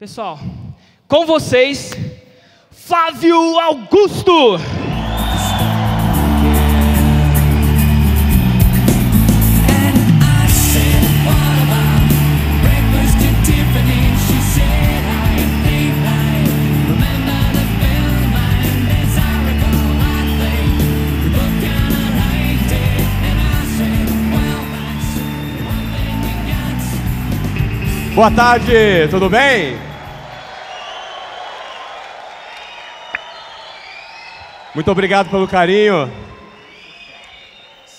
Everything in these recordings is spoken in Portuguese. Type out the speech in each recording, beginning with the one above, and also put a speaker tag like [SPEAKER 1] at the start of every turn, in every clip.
[SPEAKER 1] Pessoal, com vocês, Flávio Augusto.
[SPEAKER 2] Boa tarde, tudo bem? Muito obrigado pelo carinho.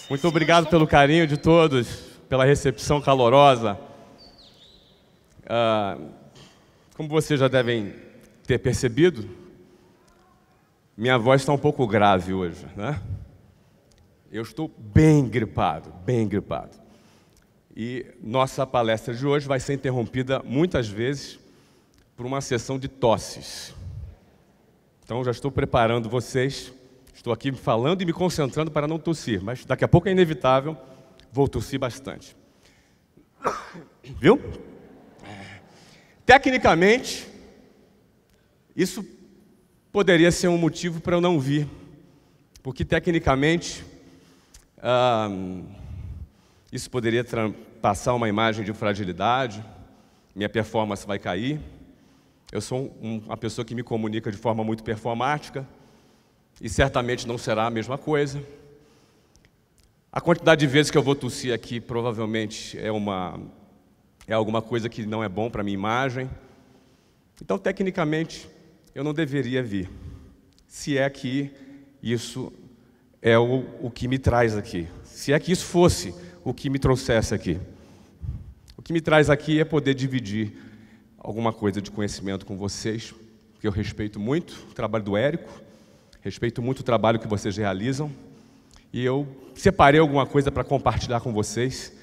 [SPEAKER 2] Muito obrigado pelo carinho de todos, pela recepção calorosa. Ah, como vocês já devem ter percebido, minha voz está um pouco grave hoje, né? Eu estou bem gripado, bem gripado. E nossa palestra de hoje vai ser interrompida muitas vezes por uma sessão de tosses. Então já estou preparando vocês, estou aqui falando e me concentrando para não tossir, mas daqui a pouco é inevitável, vou tossir bastante. Viu? Tecnicamente, isso poderia ser um motivo para eu não vir, porque tecnicamente. Isso poderia passar uma imagem de fragilidade, minha performance vai cair. Eu sou um, uma pessoa que me comunica de forma muito performática e certamente não será a mesma coisa. A quantidade de vezes que eu vou tossir aqui provavelmente é, uma, é alguma coisa que não é bom para minha imagem. Então, tecnicamente, eu não deveria vir, se é que isso é o, o que me traz aqui. Se é que isso fosse o que me trouxesse aqui. O que me traz aqui é poder dividir alguma coisa de conhecimento com vocês, que eu respeito muito o trabalho do Érico, respeito muito o trabalho que vocês realizam, e eu separei alguma coisa para compartilhar com vocês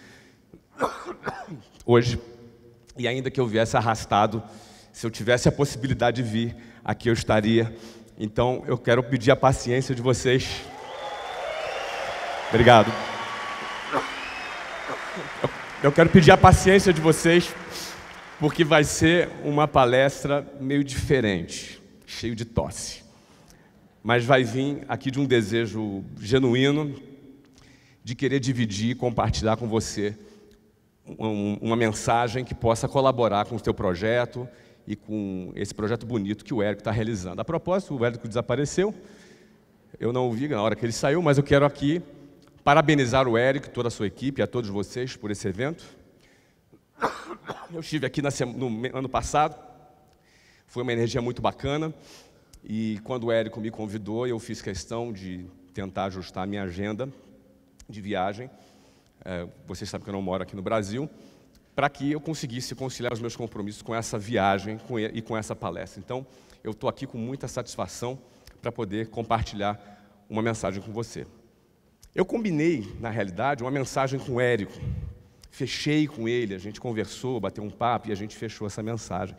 [SPEAKER 2] hoje. E ainda que eu viesse arrastado, se eu tivesse a possibilidade de vir, aqui eu estaria. Então eu quero pedir a paciência de vocês. Obrigado. Eu quero pedir a paciência de vocês, porque vai ser uma palestra meio diferente, cheio de tosse. Mas vai vir aqui de um desejo genuíno de querer dividir e compartilhar com você uma mensagem que possa colaborar com o seu projeto e com esse projeto bonito que o Érico está realizando. A propósito, o Érico desapareceu, eu não o vi na hora que ele saiu, mas eu quero aqui parabenizar o Érico, toda a sua equipe, a todos vocês por esse evento. Eu estive aqui no ano passado, foi uma energia muito bacana, e quando o Érico me convidou, eu fiz questão de tentar ajustar a minha agenda de viagem. É, vocês sabem que eu não moro aqui no Brasil, para que eu conseguisse conciliar os meus compromissos com essa viagem e com essa palestra. Então, eu estou aqui com muita satisfação para poder compartilhar uma mensagem com você. Eu combinei, na realidade, uma mensagem com o Érico. Fechei com ele, a gente conversou, bateu um papo e a gente fechou essa mensagem.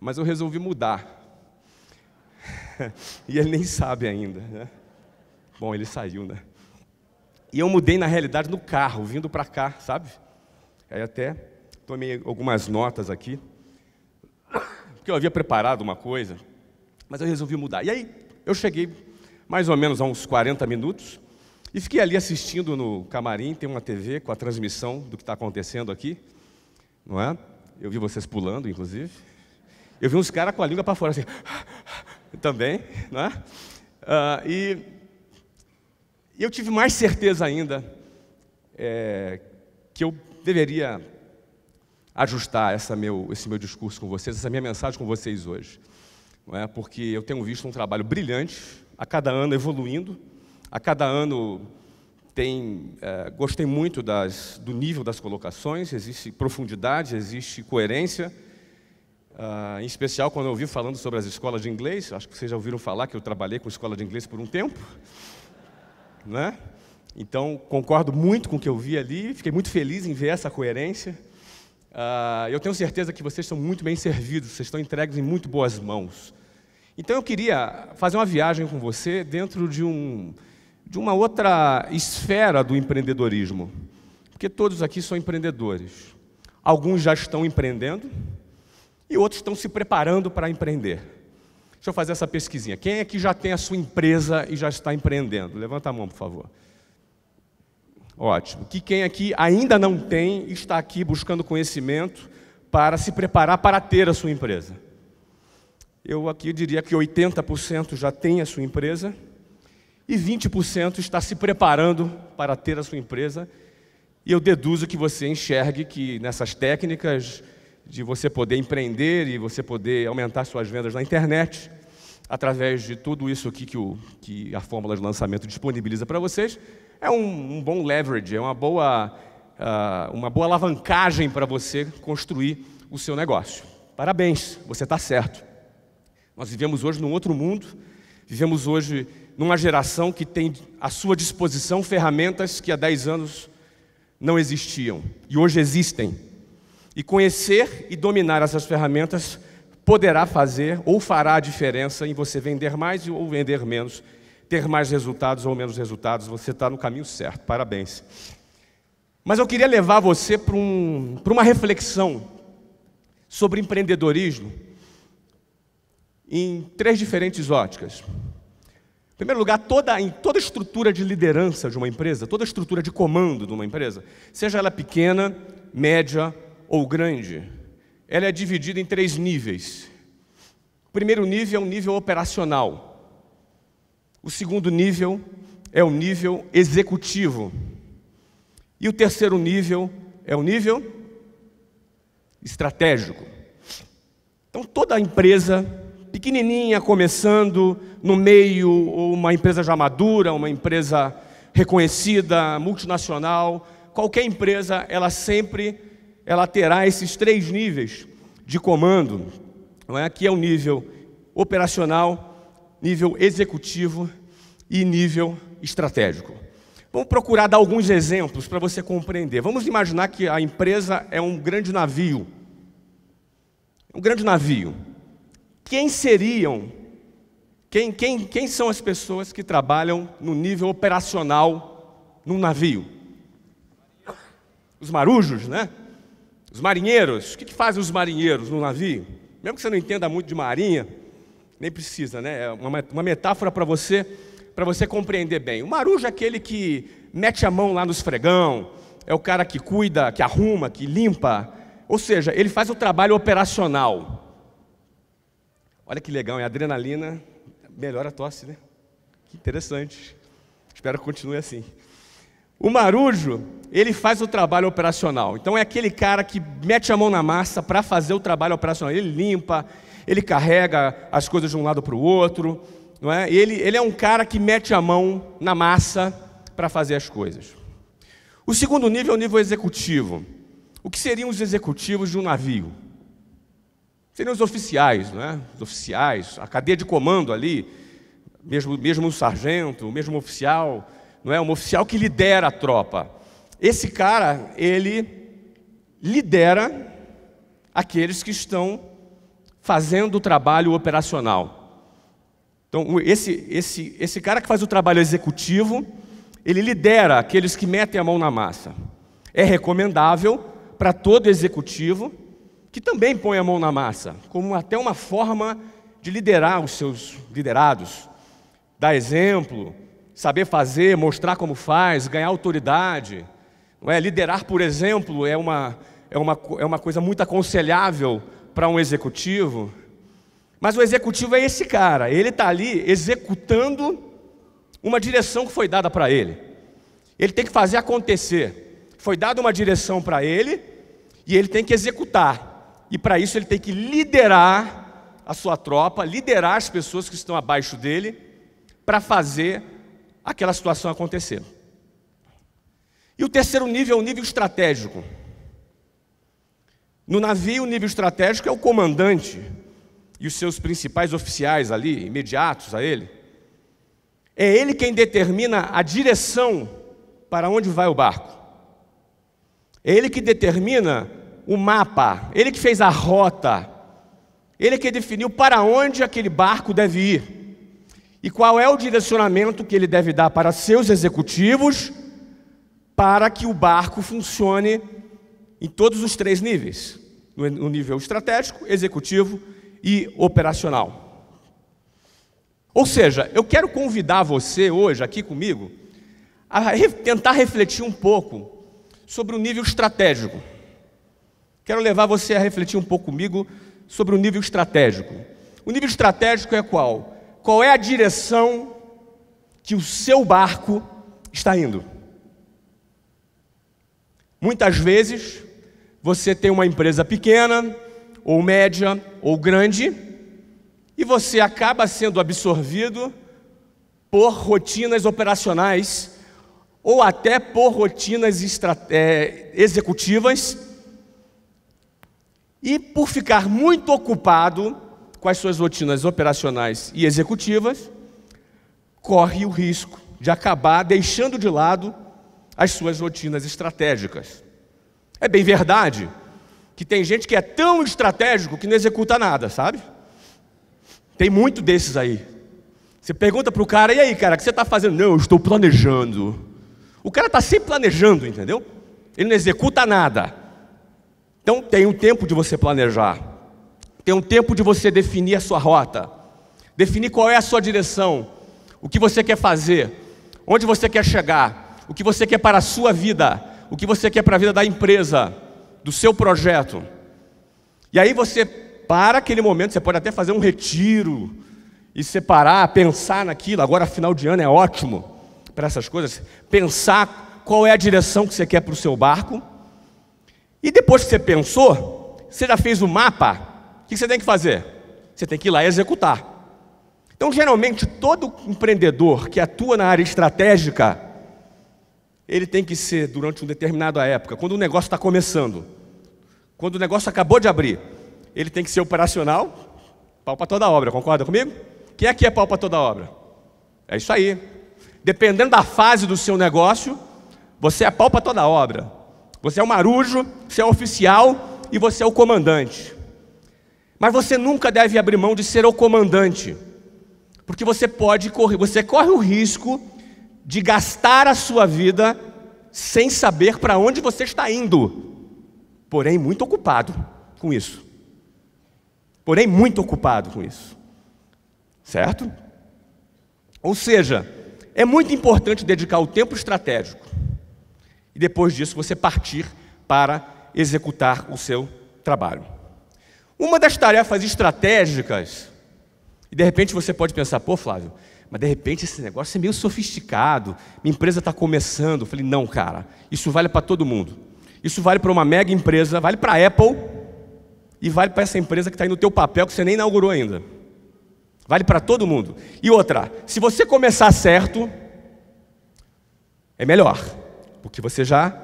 [SPEAKER 2] Mas eu resolvi mudar. e ele nem sabe ainda. Né? Bom, ele saiu, né? E eu mudei, na realidade, no carro, vindo para cá, sabe? Aí até tomei algumas notas aqui. Porque eu havia preparado uma coisa, mas eu resolvi mudar. E aí eu cheguei mais ou menos a uns 40 minutos. E fiquei ali assistindo no camarim, tem uma TV com a transmissão do que está acontecendo aqui, não é? Eu vi vocês pulando, inclusive. Eu vi uns caras com a língua para fora, assim, também, não é? Uh, e, eu tive mais certeza ainda é, que eu deveria ajustar essa meu, esse meu discurso com vocês, essa minha mensagem com vocês hoje. Não é? Porque eu tenho visto um trabalho brilhante, a cada ano evoluindo, a cada ano tem, é, gostei muito das, do nível das colocações, existe profundidade, existe coerência. Uh, em especial quando eu ouvi falando sobre as escolas de inglês, acho que vocês já ouviram falar que eu trabalhei com escola de inglês por um tempo, né? Então concordo muito com o que eu vi ali, fiquei muito feliz em ver essa coerência. Uh, eu tenho certeza que vocês estão muito bem servidos, vocês estão entregues em muito boas mãos. Então eu queria fazer uma viagem com você dentro de um de uma outra esfera do empreendedorismo, porque todos aqui são empreendedores. Alguns já estão empreendendo e outros estão se preparando para empreender. Deixa eu fazer essa pesquisinha. Quem é que já tem a sua empresa e já está empreendendo? Levanta a mão, por favor. Ótimo. Que quem aqui ainda não tem está aqui buscando conhecimento para se preparar para ter a sua empresa. Eu aqui diria que 80% já tem a sua empresa e 20% está se preparando para ter a sua empresa. E eu deduzo que você enxergue que nessas técnicas de você poder empreender e você poder aumentar suas vendas na internet, através de tudo isso aqui que, o, que a fórmula de lançamento disponibiliza para vocês, é um, um, bom leverage, é uma boa, uh, uma boa alavancagem para você construir o seu negócio. Parabéns, você está certo. Nós vivemos hoje num outro mundo, vivemos hoje numa geração que tem à sua disposição ferramentas que há 10 anos não existiam e hoje existem. E conhecer e dominar essas ferramentas poderá fazer ou fará a diferença em você vender mais ou vender menos, ter mais resultados ou menos resultados. Você está no caminho certo, parabéns. Mas eu queria levar você para um, uma reflexão sobre empreendedorismo em três diferentes óticas. Em primeiro lugar, toda, toda estrutura de liderança de uma empresa, toda estrutura de comando de uma empresa, seja ela pequena, média ou grande, ela é dividida em três níveis. O primeiro nível é o nível operacional. O segundo nível é o nível executivo. E o terceiro nível é o nível estratégico. Então, toda empresa, pequenininha, começando, no meio, uma empresa já madura, uma empresa reconhecida, multinacional, qualquer empresa, ela sempre ela terá esses três níveis de comando, não é? que é o nível operacional, nível executivo e nível estratégico. Vamos procurar dar alguns exemplos para você compreender. Vamos imaginar que a empresa é um grande navio. Um grande navio. Quem seriam, quem, quem, quem são as pessoas que trabalham no nível operacional num navio? Os marujos, né? Os marinheiros, o que, que fazem os marinheiros no navio? Mesmo que você não entenda muito de marinha, nem precisa, né? É uma, uma metáfora para você, para você compreender bem. O marujo é aquele que mete a mão lá no esfregão, é o cara que cuida, que arruma, que limpa, ou seja, ele faz o trabalho operacional. Olha que legal, é adrenalina, melhora a tosse, né? Que interessante. Espero que continue assim. O marujo, ele faz o trabalho operacional. Então é aquele cara que mete a mão na massa para fazer o trabalho operacional. Ele limpa, ele carrega as coisas de um lado para o outro, não é? Ele, ele é um cara que mete a mão na massa para fazer as coisas. O segundo nível é o nível executivo. O que seriam os executivos de um navio? Seriam os oficiais, não é? Os oficiais, a cadeia de comando ali, mesmo, mesmo o sargento, o mesmo oficial, não é? Um oficial que lidera a tropa. Esse cara, ele lidera aqueles que estão fazendo o trabalho operacional. Então, esse, esse, esse cara que faz o trabalho executivo, ele lidera aqueles que metem a mão na massa. É recomendável para todo executivo que também põe a mão na massa, como até uma forma de liderar os seus liderados, dar exemplo, saber fazer, mostrar como faz, ganhar autoridade. Não é? Liderar, por exemplo, é uma, é, uma, é uma coisa muito aconselhável para um executivo. Mas o executivo é esse cara, ele está ali executando uma direção que foi dada para ele. Ele tem que fazer acontecer. Foi dada uma direção para ele e ele tem que executar. E para isso ele tem que liderar a sua tropa, liderar as pessoas que estão abaixo dele, para fazer aquela situação acontecer. E o terceiro nível é o nível estratégico. No navio, o nível estratégico é o comandante e os seus principais oficiais ali, imediatos a ele. É ele quem determina a direção para onde vai o barco. É ele que determina o mapa, ele que fez a rota, ele que definiu para onde aquele barco deve ir. E qual é o direcionamento que ele deve dar para seus executivos para que o barco funcione em todos os três níveis? no nível estratégico, executivo e operacional. Ou seja, eu quero convidar você hoje aqui comigo a tentar refletir um pouco sobre o nível estratégico. Quero levar você a refletir um pouco comigo sobre o nível estratégico. O nível estratégico é qual? Qual é a direção que o seu barco está indo? Muitas vezes você tem uma empresa pequena, ou média, ou grande, e você acaba sendo absorvido por rotinas operacionais ou até por rotinas é, executivas e por ficar muito ocupado com as suas rotinas operacionais e executivas, corre o risco de acabar deixando de lado as suas rotinas estratégicas. É bem verdade que tem gente que é tão estratégico que não executa nada, sabe? Tem muito desses aí. Você pergunta para o cara, e aí, cara, o que você está fazendo? Não, eu estou planejando. O cara está sempre planejando, entendeu? Ele não executa nada. Então tem um tempo de você planejar. Tem um tempo de você definir a sua rota. Definir qual é a sua direção. O que você quer fazer. Onde você quer chegar. O que você quer para a sua vida. O que você quer para a vida da empresa. Do seu projeto. E aí você para aquele momento, você pode até fazer um retiro e separar, pensar naquilo. Agora, final de ano é ótimo para essas coisas, pensar qual é a direção que você quer para o seu barco. E depois que você pensou, você já fez o mapa, o que você tem que fazer? Você tem que ir lá e executar. Então, geralmente, todo empreendedor que atua na área estratégica, ele tem que ser, durante uma determinada época, quando o negócio está começando, quando o negócio acabou de abrir, ele tem que ser operacional, pau para toda obra, concorda comigo? Quem aqui é pau para toda obra? É isso aí. Dependendo da fase do seu negócio, você é pau para toda obra. Você é o marujo, você é o oficial e você é o comandante. Mas você nunca deve abrir mão de ser o comandante. Porque você pode correr, você corre o risco de gastar a sua vida sem saber para onde você está indo. Porém, muito ocupado com isso. Porém, muito ocupado com isso. Certo? Ou seja, é muito importante dedicar o tempo estratégico e depois disso você partir para executar o seu trabalho. Uma das tarefas estratégicas, e de repente você pode pensar, pô, Flávio, mas de repente esse negócio é meio sofisticado, minha empresa está começando. Eu falei, não, cara, isso vale para todo mundo. Isso vale para uma mega empresa, vale para a Apple e vale para essa empresa que está aí no teu papel que você nem inaugurou ainda. Vale para todo mundo. E outra, se você começar certo, é melhor, porque você já.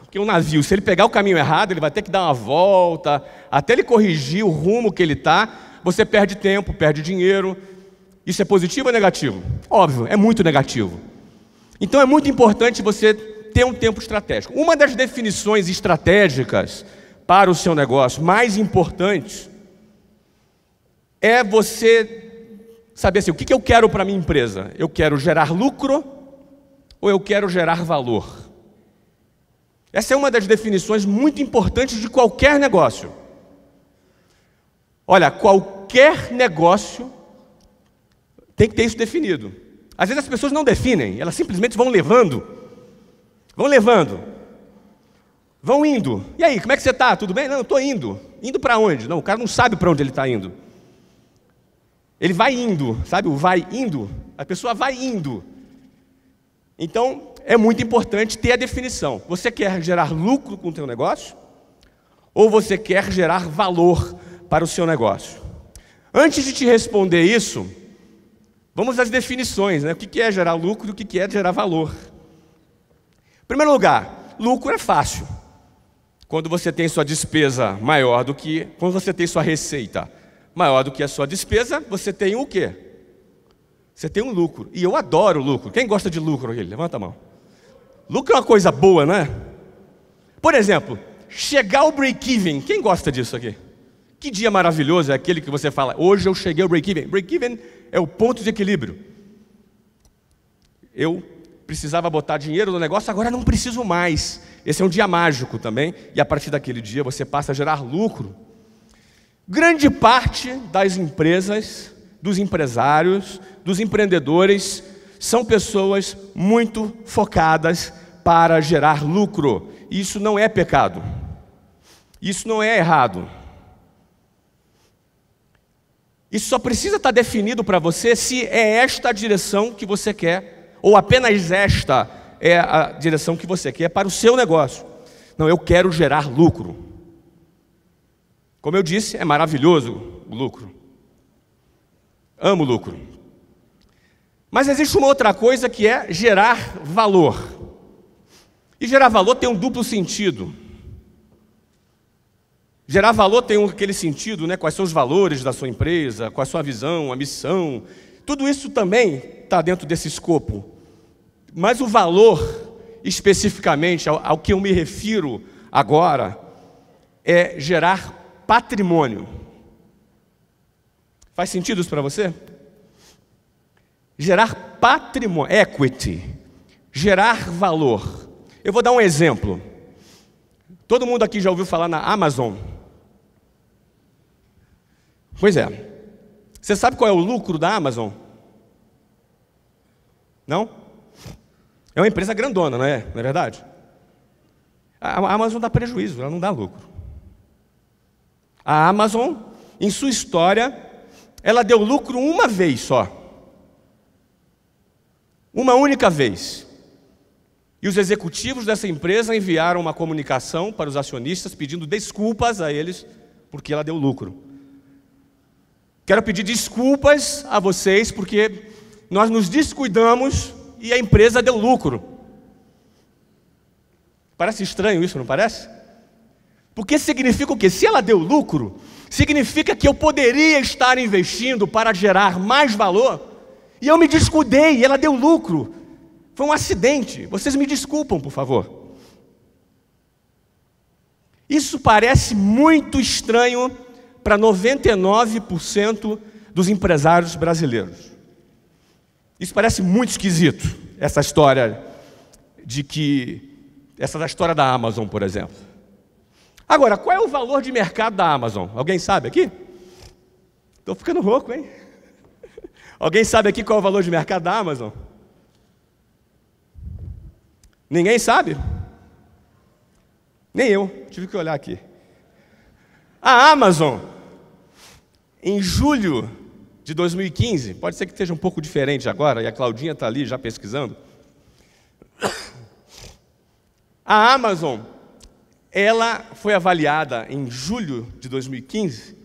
[SPEAKER 2] Porque um navio, se ele pegar o caminho errado, ele vai ter que dar uma volta, até ele corrigir o rumo que ele está, você perde tempo, perde dinheiro. Isso é positivo ou negativo? Óbvio, é muito negativo. Então é muito importante você ter um tempo estratégico. Uma das definições estratégicas para o seu negócio mais importantes é você saber assim: o que eu quero para a minha empresa? Eu quero gerar lucro ou eu quero gerar valor? Essa é uma das definições muito importantes de qualquer negócio. Olha, qualquer negócio tem que ter isso definido. Às vezes as pessoas não definem, elas simplesmente vão levando. Vão levando. Vão indo. E aí, como é que você está? Tudo bem? Não, estou indo. Indo para onde? Não, o cara não sabe para onde ele está indo. Ele vai indo, sabe? O vai indo. A pessoa vai indo. Então, é muito importante ter a definição. Você quer gerar lucro com o seu negócio? Ou você quer gerar valor para o seu negócio? Antes de te responder isso, vamos às definições. Né? O que é gerar lucro e o que é gerar valor? Em primeiro lugar, lucro é fácil. Quando você tem sua despesa maior do que quando você tem sua receita maior do que a sua despesa, você tem o quê? Você tem um lucro. E eu adoro lucro. Quem gosta de lucro aqui? Levanta a mão. Lucro é uma coisa boa, não é? Por exemplo, chegar ao break-even. Quem gosta disso aqui? Que dia maravilhoso é aquele que você fala, hoje eu cheguei ao break-even. Break-even é o ponto de equilíbrio. Eu precisava botar dinheiro no negócio, agora não preciso mais. Esse é um dia mágico também, e a partir daquele dia você passa a gerar lucro. Grande parte das empresas, dos empresários, dos empreendedores, são pessoas muito focadas para gerar lucro. Isso não é pecado. Isso não é errado. Isso só precisa estar definido para você se é esta a direção que você quer ou apenas esta é a direção que você quer para o seu negócio. Não, eu quero gerar lucro. Como eu disse, é maravilhoso o lucro. Amo lucro. Mas existe uma outra coisa que é gerar valor. E gerar valor tem um duplo sentido. Gerar valor tem aquele sentido, né? Quais são os valores da sua empresa, qual a sua visão, a missão, tudo isso também está dentro desse escopo. Mas o valor, especificamente, ao, ao que eu me refiro agora, é gerar patrimônio. Faz sentido isso para você? Gerar patrimônio, equity, gerar valor. Eu vou dar um exemplo. Todo mundo aqui já ouviu falar na Amazon? Pois é. Você sabe qual é o lucro da Amazon? Não? É uma empresa grandona, não é? Não é verdade? A Amazon dá prejuízo, ela não dá lucro. A Amazon, em sua história, ela deu lucro uma vez só. Uma única vez. E os executivos dessa empresa enviaram uma comunicação para os acionistas pedindo desculpas a eles porque ela deu lucro. Quero pedir desculpas a vocês porque nós nos descuidamos e a empresa deu lucro. Parece estranho isso, não parece? Porque significa o quê? Se ela deu lucro, significa que eu poderia estar investindo para gerar mais valor, e eu me descuidei ela deu lucro. Foi um acidente. Vocês me desculpam, por favor. Isso parece muito estranho para 99% dos empresários brasileiros. Isso parece muito esquisito, essa história de que. Essa da história da Amazon, por exemplo. Agora, qual é o valor de mercado da Amazon? Alguém sabe aqui? Estou ficando rouco, hein? Alguém sabe aqui qual é o valor de mercado da Amazon? Ninguém sabe? Nem eu, tive que olhar aqui. A Amazon em julho de 2015, pode ser que esteja um pouco diferente agora, e a Claudinha está ali já pesquisando. A Amazon, ela foi avaliada em julho de 2015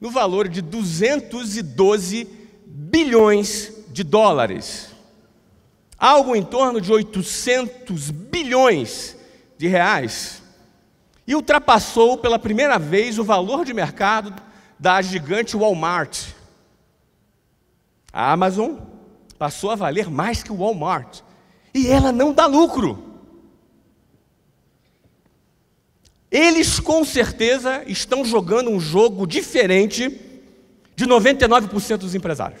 [SPEAKER 2] no valor de 212 bilhões de dólares, algo em torno de 800 bilhões de reais, e ultrapassou pela primeira vez o valor de mercado da gigante Walmart. A Amazon passou a valer mais que o Walmart. E ela não dá lucro. Eles com certeza estão jogando um jogo diferente de 99% dos empresários.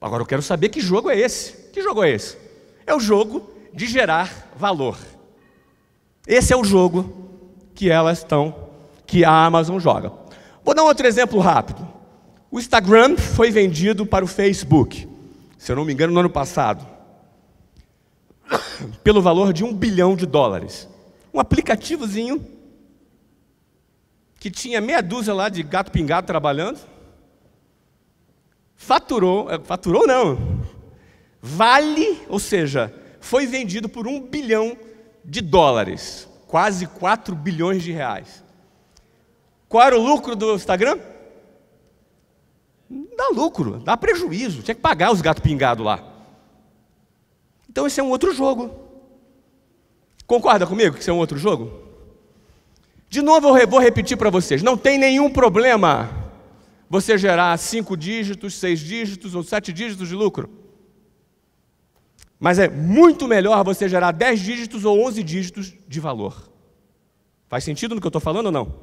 [SPEAKER 2] Agora eu quero saber que jogo é esse. Que jogo é esse? É o jogo de gerar valor. Esse é o jogo que elas estão, que a Amazon joga. Vou dar outro exemplo rápido. O Instagram foi vendido para o Facebook, se eu não me engano, no ano passado, pelo valor de um bilhão de dólares. Um aplicativozinho que tinha meia dúzia lá de gato pingado trabalhando, faturou, eh, faturou não, vale, ou seja, foi vendido por um bilhão de dólares, quase 4 bilhões de reais. Qual era o lucro do Instagram? Dá lucro, dá prejuízo. Tinha que pagar os gatos pingados lá. Então esse é um outro jogo. Concorda comigo que esse é um outro jogo? De novo eu vou repetir para vocês: não tem nenhum problema você gerar cinco dígitos, seis dígitos ou sete dígitos de lucro. Mas é muito melhor você gerar dez dígitos ou onze dígitos de valor. Faz sentido no que eu estou falando ou não?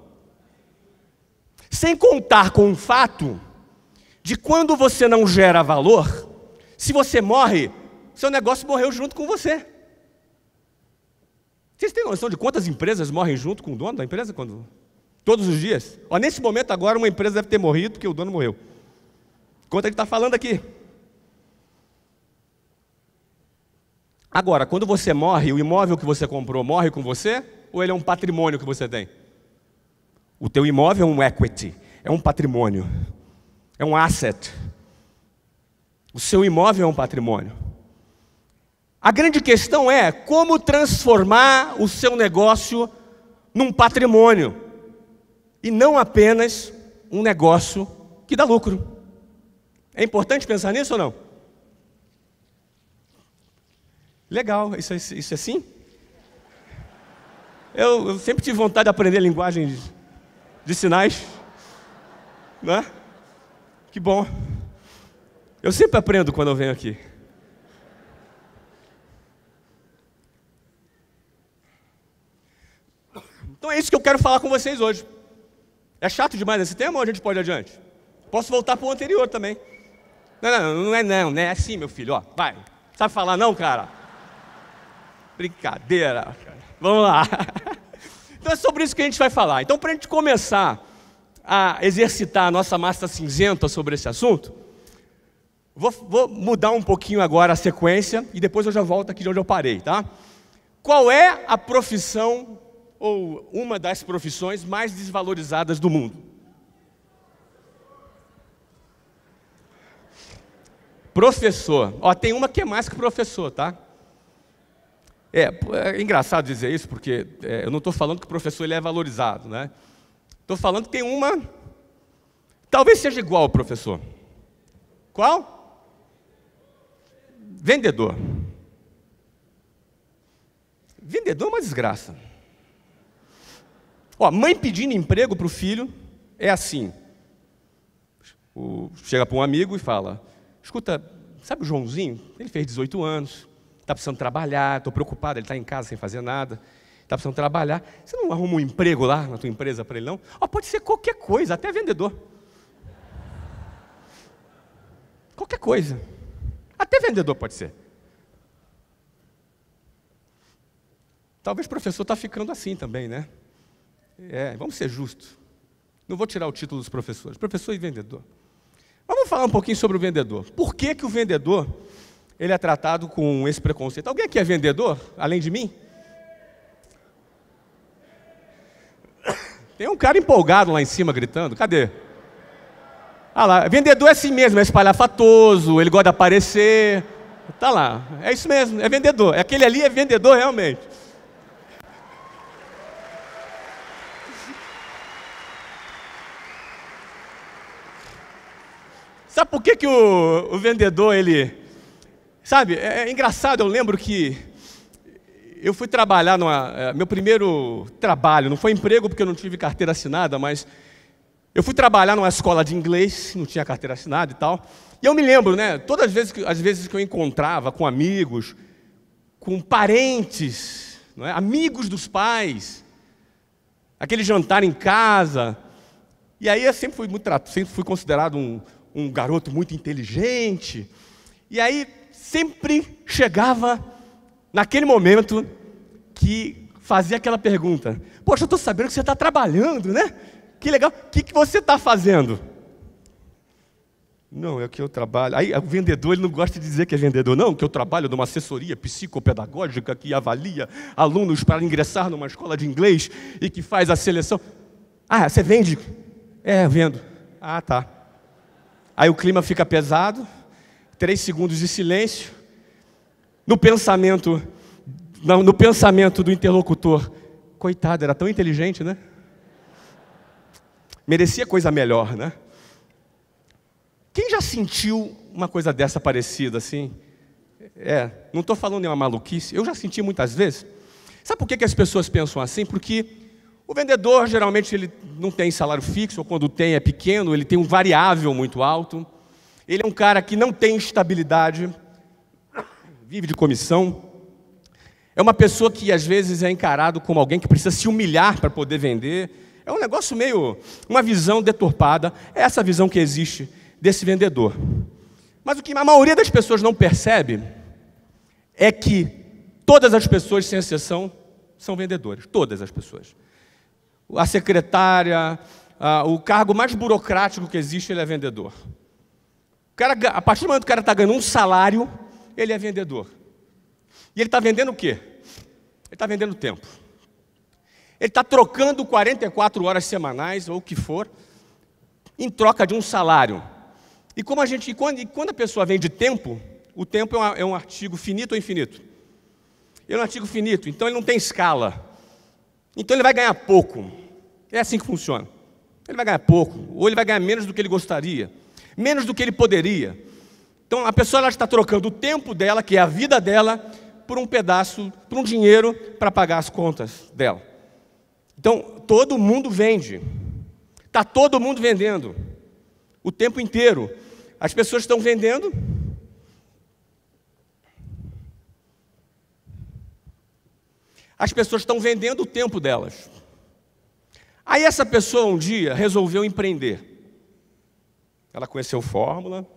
[SPEAKER 2] Sem contar com o fato de quando você não gera valor, se você morre, seu negócio morreu junto com você. Vocês têm noção de quantas empresas morrem junto com o dono da empresa quando todos os dias? Ó, nesse momento agora uma empresa deve ter morrido porque o dono morreu. Quanto ele está falando aqui? Agora, quando você morre, o imóvel que você comprou morre com você ou ele é um patrimônio que você tem? O teu imóvel é um equity, é um patrimônio, é um asset. O seu imóvel é um patrimônio. A grande questão é como transformar o seu negócio num patrimônio e não apenas um negócio que dá lucro. É importante pensar nisso ou não? Legal, isso, é, isso é assim? Eu, eu, sempre tive vontade de aprender linguagem de, de sinais. Né? Que bom. Eu sempre aprendo quando eu venho aqui. Então é isso que eu quero falar com vocês hoje. É chato demais esse tema ou a gente pode ir adiante? Posso voltar para o anterior também. Não, não, não é não, né? É assim, meu filho, ó. Vai. Sabe falar não, cara? Brincadeira. Vamos lá. Então é sobre isso que a gente vai falar. Então, para a gente começar a exercitar a nossa massa cinzenta sobre esse assunto, vou, vou mudar um pouquinho agora a sequência e depois eu já volto aqui de onde eu parei, tá? Qual é a profissão ou uma das profissões mais desvalorizadas do mundo. Professor. Ó, tem uma que é mais que professor, tá? É, é engraçado dizer isso, porque é, eu não estou falando que o professor ele é valorizado, né? Estou falando que tem uma. Talvez seja igual ao professor. Qual? Vendedor. Vendedor é uma desgraça. Ó, mãe pedindo emprego para o filho é assim. O, chega para um amigo e fala: Escuta, sabe o Joãozinho? Ele fez 18 anos, está precisando trabalhar, estou preocupado, ele está em casa sem fazer nada, está precisando trabalhar. Você não arruma um emprego lá na tua empresa para ele, não? Ó, pode ser qualquer coisa, até vendedor. Qualquer coisa. Até vendedor pode ser. Talvez o professor está ficando assim também, né? É, vamos ser justos. Não vou tirar o título dos professores, professor e vendedor. Vamos falar um pouquinho sobre o vendedor. Por que, que o vendedor ele é tratado com esse preconceito? Alguém aqui é vendedor, além de mim? Tem um cara empolgado lá em cima gritando, cadê? Ah lá, vendedor é assim mesmo, é espalhafatoso, ele gosta de aparecer. Tá lá, é isso mesmo, é vendedor. Aquele ali é vendedor realmente. Sabe por que, que o, o vendedor, ele. Sabe, é, é, engraçado, eu lembro que eu fui trabalhar numa. É, meu primeiro trabalho, não foi emprego porque eu não tive carteira assinada, mas eu fui trabalhar numa escola de inglês, não tinha carteira assinada e tal. E eu me lembro, né, todas as vezes que, as vezes que eu encontrava com amigos, com parentes, é, amigos dos pais, aquele jantar em casa. E aí eu sempre fui muito sempre fui considerado um, um garoto muito inteligente. E aí sempre chegava naquele momento que fazia aquela pergunta: Poxa, eu estou sabendo que você está trabalhando, né? Que legal. O que, que você está fazendo? Não, é que eu trabalho. Aí o vendedor ele não gosta de dizer que é vendedor, não, que eu trabalho numa assessoria psicopedagógica que avalia alunos para ingressar numa escola de inglês e que faz a seleção. Ah, você vende? É, vendo. Ah, tá. Aí o clima fica pesado, três segundos de silêncio. No pensamento, no, pensamento do interlocutor, coitado, era tão inteligente, né? Merecia coisa melhor, né? Quem já sentiu uma coisa dessa parecida assim? É, não estou falando nenhuma maluquice, eu já senti muitas vezes. Sabe por que, que as pessoas pensam assim? Porque o vendedor geralmente ele não tem salário fixo, ou quando tem é pequeno, ele tem um variável muito alto. Ele é um cara que não tem estabilidade, vive de comissão. É uma pessoa que às vezes é encarado como alguém que precisa se humilhar para poder vender. É um negócio meio, uma visão deturpada. É essa visão que existe desse vendedor. Mas o que a maioria das pessoas não percebe é que todas as pessoas, sem exceção, são vendedores. Todas as pessoas. A secretária, o cargo mais burocrático que existe, ele é vendedor. O cara, a partir do momento que o cara está ganhando um salário, ele é vendedor. E ele está vendendo o quê? Ele está vendendo tempo. Ele está trocando 44 horas semanais, ou o que for, em troca de um salário. E como a gente, quando, quando a pessoa vende tempo, o tempo é, é um artigo finito ou infinito? Ele é um artigo finito, então ele não tem escala. Então ele vai ganhar pouco. É assim que funciona. Ele vai ganhar pouco, ou ele vai ganhar menos do que ele gostaria, menos do que ele poderia. Então a pessoa ela está trocando o tempo dela, que é a vida dela, por um pedaço, por um dinheiro para pagar as contas dela. Então todo mundo vende. Está todo mundo vendendo. O tempo inteiro. As pessoas estão vendendo. As pessoas estão vendendo o tempo delas. Aí essa pessoa um dia resolveu empreender. Ela conheceu fórmula.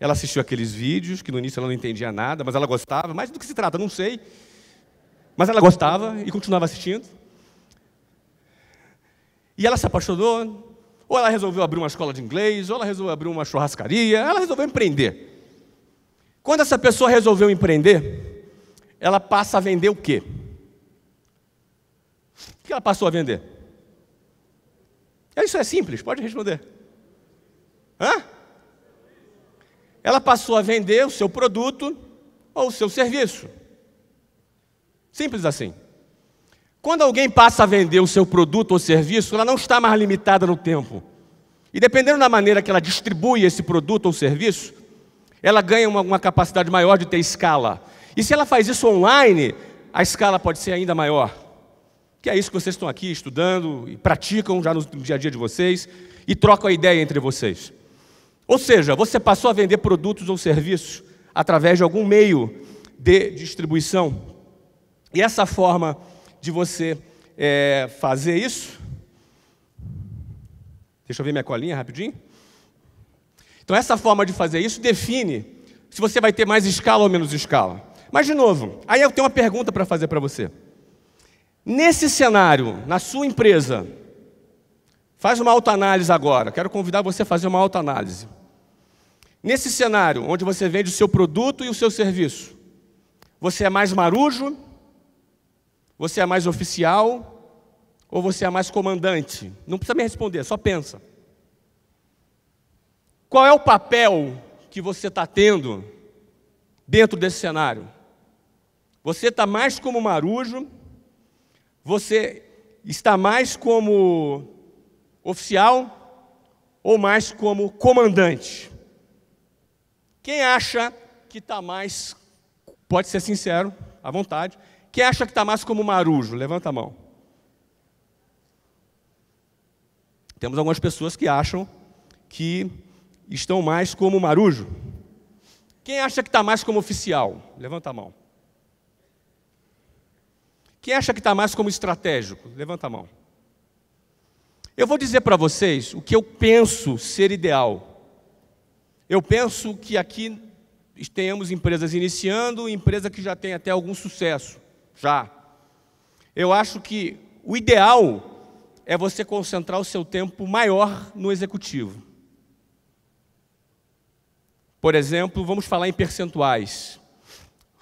[SPEAKER 2] Ela assistiu aqueles vídeos que no início ela não entendia nada, mas ela gostava. Mas do que se trata? Não sei. Mas ela gostava e continuava assistindo. E ela se apaixonou, ou ela resolveu abrir uma escola de inglês, ou ela resolveu abrir uma churrascaria, ela resolveu empreender. Quando essa pessoa resolveu empreender, ela passa a vender o quê? Que ela passou a vender? Isso é simples, pode responder. Hã? Ela passou a vender o seu produto ou o seu serviço. Simples assim. Quando alguém passa a vender o seu produto ou serviço, ela não está mais limitada no tempo. E dependendo da maneira que ela distribui esse produto ou serviço, ela ganha uma, uma, capacidade maior de ter escala. E se ela faz isso online, a escala pode ser ainda maior. Que é isso que vocês estão aqui estudando e praticam já no dia a dia de vocês e trocam a ideia entre vocês. Ou seja, você passou a vender produtos ou serviços através de algum meio de distribuição. E essa forma de você é, fazer isso. Deixa eu ver minha colinha rapidinho. Então, essa forma de fazer isso define se você vai ter mais escala ou menos escala. Mas, de novo, aí eu tenho uma pergunta para fazer para você. Nesse cenário, na sua empresa, faz uma autoanálise agora. Quero convidar você a fazer uma autoanálise. Nesse cenário, onde você vende o seu produto e o seu serviço, você é mais marujo você é mais oficial ou você é mais comandante? Não precisa me responder, só pensa. Qual é o papel que você está tendo dentro desse cenário? Você está mais como marujo? Você está mais como oficial ou mais como comandante? Quem acha que está mais, pode ser sincero, à vontade, quem acha que está mais como marujo? Levanta a mão. Temos algumas pessoas que acham que estão mais como marujo. Quem acha que está mais como oficial? Levanta a mão. Quem acha que está mais como estratégico? Levanta a mão. Eu vou dizer para vocês o que eu penso ser ideal. Eu penso que aqui tenhamos empresas iniciando, empresa que já tem até algum sucesso já. Eu acho que o ideal é você concentrar o seu tempo maior no executivo. Por exemplo, vamos falar em percentuais.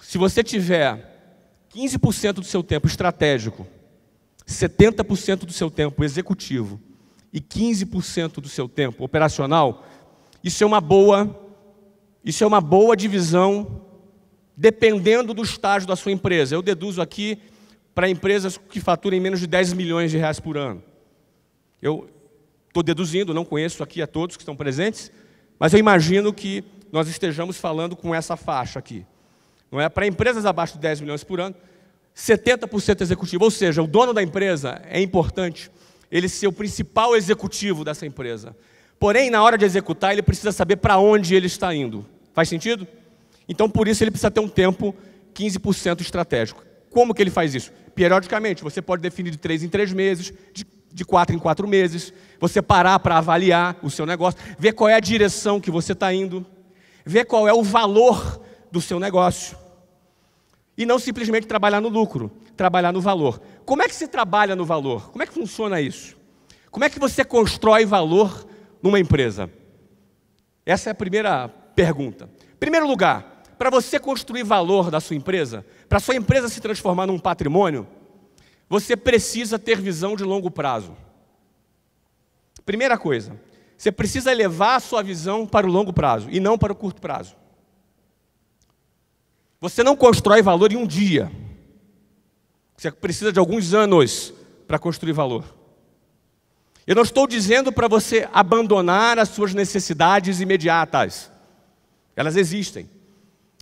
[SPEAKER 2] Se você tiver 15% do seu tempo estratégico, 70% do seu tempo executivo e 15% do seu tempo operacional, isso é uma boa, isso é uma boa divisão dependendo do estágio da sua empresa. Eu deduzo aqui para empresas que faturem menos de 10 milhões de reais por ano. Eu estou deduzindo, não conheço aqui a todos que estão presentes, mas eu imagino que nós estejamos falando com essa faixa aqui. Não é para empresas abaixo de 10 milhões por ano, 70% executivo, ou seja, o dono da empresa é importante ele ser o principal executivo dessa empresa. Porém, na hora de executar, ele precisa saber para onde ele está indo. Faz sentido? Então, por isso, ele precisa ter um tempo 15% estratégico. Como que ele faz isso? Periodicamente, você pode definir de três em três meses, de, de quatro em quatro meses, você parar para avaliar o seu negócio, ver qual é a direção que você está indo, ver qual é o valor do seu negócio. E não simplesmente trabalhar no lucro, trabalhar no valor. Como é que se trabalha no valor? Como é que funciona isso? Como é que você constrói valor numa empresa? Essa é a primeira pergunta. Primeiro lugar, para você construir valor da sua empresa, para sua empresa se transformar num patrimônio, você precisa ter visão de longo prazo. Primeira coisa, você precisa levar a sua visão para o longo prazo e não para o curto prazo. Você não constrói valor em um dia. Você precisa de alguns anos para construir valor. Eu não estou dizendo para você abandonar as suas necessidades imediatas. Elas existem.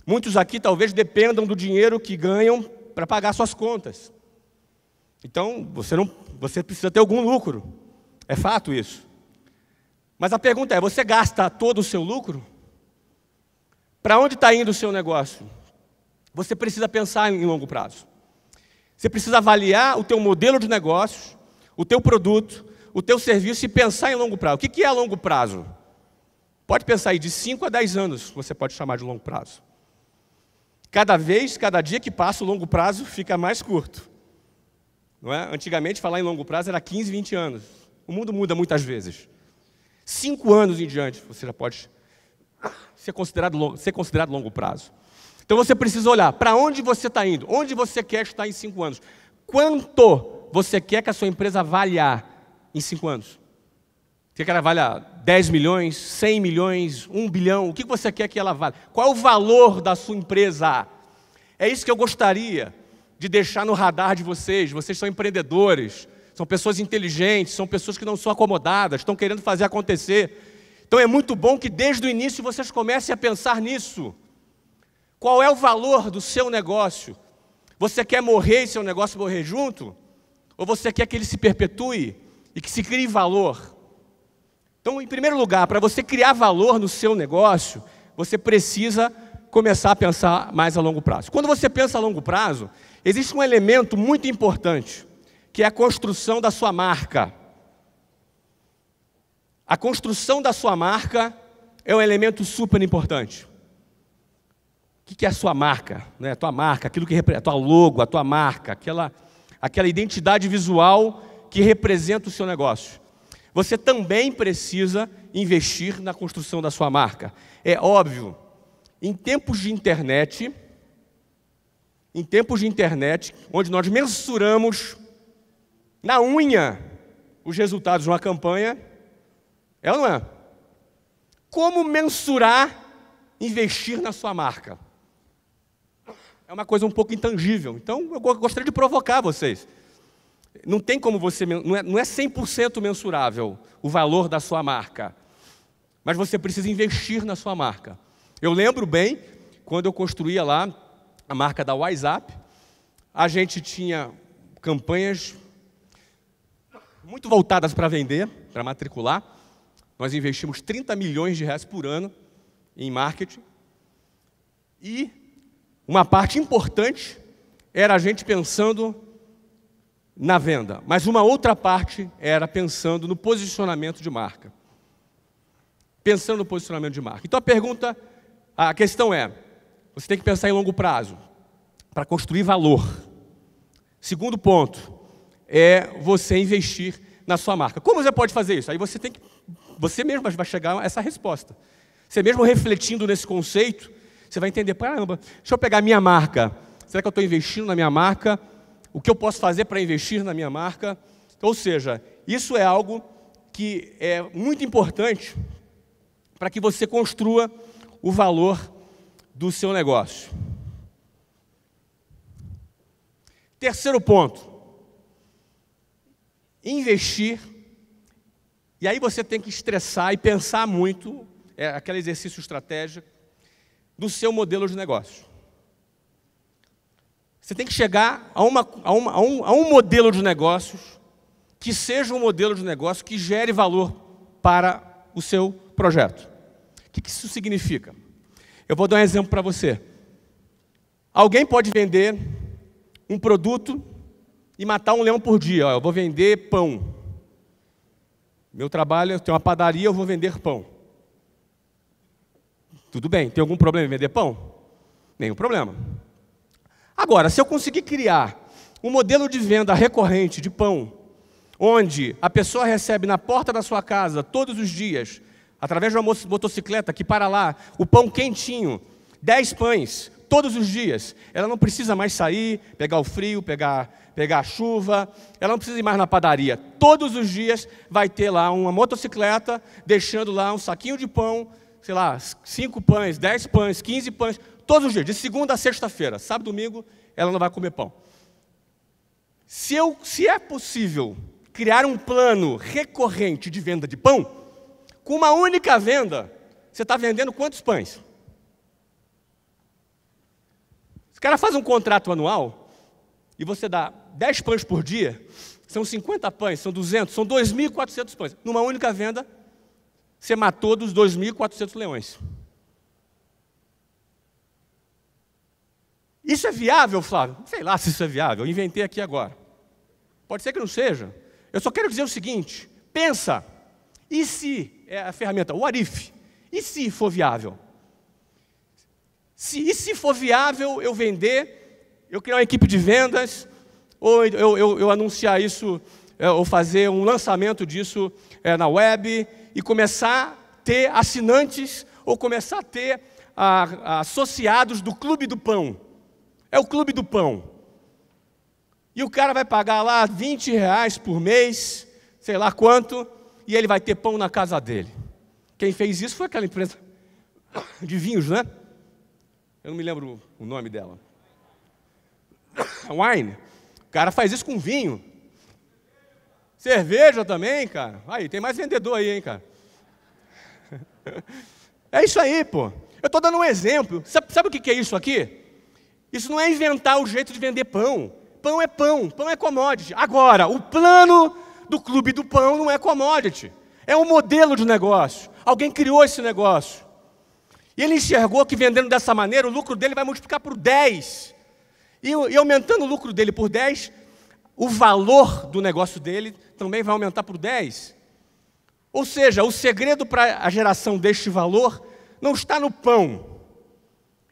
[SPEAKER 2] Muitos aqui talvez dependam do dinheiro que ganham para pagar suas contas. Então, você não, você precisa ter algum lucro. É fato isso. Mas a pergunta é: você gasta todo o seu lucro? Para onde está indo o seu negócio? Você precisa pensar em longo prazo. Você precisa avaliar o teu modelo de negócios, o teu produto, o teu serviço e pensar em longo prazo. O que é longo prazo? Pode pensar aí de 5 a 10 anos, você pode chamar de longo prazo. Cada vez, cada dia que passa, o longo prazo fica mais curto. Não é? Antigamente, falar em longo prazo era 15, 20 anos. O mundo muda muitas vezes. Cinco anos em diante, você já pode ser considerado, ser considerado longo prazo. Então você precisa olhar para onde você está indo, onde você quer estar em cinco anos. Quanto você quer que a sua empresa valha em cinco anos? Você quer que ela valha 10 milhões, 100 milhões, 1 bilhão? O que você quer que ela valha? Qual é o valor da sua empresa? É isso que eu gostaria de deixar no radar de vocês. Vocês são empreendedores, são pessoas inteligentes, são pessoas que não são acomodadas, estão querendo fazer acontecer. Então é muito bom que desde o início vocês comecem a pensar nisso. Qual é o valor do seu negócio? Você quer morrer e seu negócio morrer junto? Ou você quer que ele se perpetue e que se crie valor? Então, em primeiro lugar, para você criar valor no seu negócio, você precisa começar a pensar mais a longo prazo. Quando você pensa a longo prazo, existe um elemento muito importante, que é a construção da sua marca. A construção da sua marca é um elemento super importante. O que é a sua marca? Né? A tua marca, aquilo que a tua logo, a tua marca, aquela, aquela identidade visual que representa o seu negócio. Você também precisa investir na construção da sua marca. É óbvio, em tempos de internet, em tempos de internet, onde nós mensuramos na unha os resultados de uma campanha, é ou não é? Como mensurar investir na sua marca? É uma coisa um pouco intangível. Então, eu gostaria de provocar vocês. Não tem como você, não é, não é 100% mensurável o valor da sua marca, mas você precisa investir na sua marca. Eu lembro bem, quando eu construía lá a marca da WhatsApp, a gente tinha campanhas muito voltadas para vender, para matricular. Nós investimos 30 milhões de reais por ano em marketing. E uma parte importante era a gente pensando na venda, mas uma outra parte era pensando no posicionamento de marca. Pensando no posicionamento de marca. Então a pergunta, a questão é: você tem que pensar em longo prazo, para construir valor. Segundo ponto é você investir na sua marca. Como você pode fazer isso? Aí você tem que, você mesmo vai chegar a essa resposta. Você mesmo refletindo nesse conceito, você vai entender, caramba, deixa eu pegar minha marca. Será que eu estou investindo na minha marca? O que eu posso fazer para investir na minha marca? Ou seja, isso é algo que é muito importante para que você construa o valor do seu negócio. Terceiro ponto: investir. E aí você tem que estressar e pensar muito, é aquele exercício estratégico, do seu modelo de negócio. Você tem que chegar a, uma, a, uma, a, um, a um modelo de negócios que seja um modelo de negócio que gere valor para o seu projeto. O que isso significa? Eu vou dar um exemplo para você. Alguém pode vender um produto e matar um leão por dia. eu vou vender pão. Meu trabalho, eu tenho uma padaria, eu vou vender pão. Tudo bem, tem algum problema em vender pão? Nenhum problema. Agora, se eu conseguir criar um modelo de venda recorrente de pão, onde a pessoa recebe na porta da sua casa todos os dias, através de uma motocicleta que para lá, o pão quentinho, 10 pães, todos os dias. Ela não precisa mais sair, pegar o frio, pegar, pegar a chuva, ela não precisa ir mais na padaria. Todos os dias vai ter lá uma motocicleta, deixando lá um saquinho de pão, sei lá, 5 pães, 10 pães, 15 pães, todos os dias, de segunda a sexta-feira. Sábado, domingo, ela não vai comer pão. Se, eu, se é possível criar um plano recorrente de venda de pão, com uma única venda, você está vendendo quantos pães? Se o cara faz um contrato anual e você dá 10 pães por dia, são 50 pães, são 200, são 2.400 pães. Numa única venda, você matou dos 2.400 leões. Isso é viável, Flávio? Sei lá se isso é viável, eu inventei aqui agora. Pode ser que não seja. Eu só quero dizer o seguinte: pensa, e se, é a ferramenta, o Arif, e se for viável? Se, e se for viável eu vender, eu criar uma equipe de vendas, ou eu, eu, eu anunciar isso, é, ou fazer um lançamento disso é, na web, e começar a ter assinantes, ou começar a ter a, a, associados do Clube do Pão. É o Clube do Pão. E o cara vai pagar lá 20 reais por mês, sei lá quanto, e ele vai ter pão na casa dele. Quem fez isso foi aquela empresa de vinhos, né? Eu não me lembro o nome dela. Wine. O cara faz isso com vinho. Cerveja também, cara. Aí, tem mais vendedor aí, hein, cara. É isso aí, pô. Eu estou dando um exemplo. Sabe, sabe o que é isso aqui? Isso não é inventar o jeito de vender pão. Pão é pão, pão é commodity. Agora, o plano do clube do pão não é commodity. É um modelo de negócio. Alguém criou esse negócio. E ele enxergou que vendendo dessa maneira, o lucro dele vai multiplicar por 10. E, e aumentando o lucro dele por 10, o valor do negócio dele também vai aumentar por 10. Ou seja, o segredo para a geração deste valor não está no pão,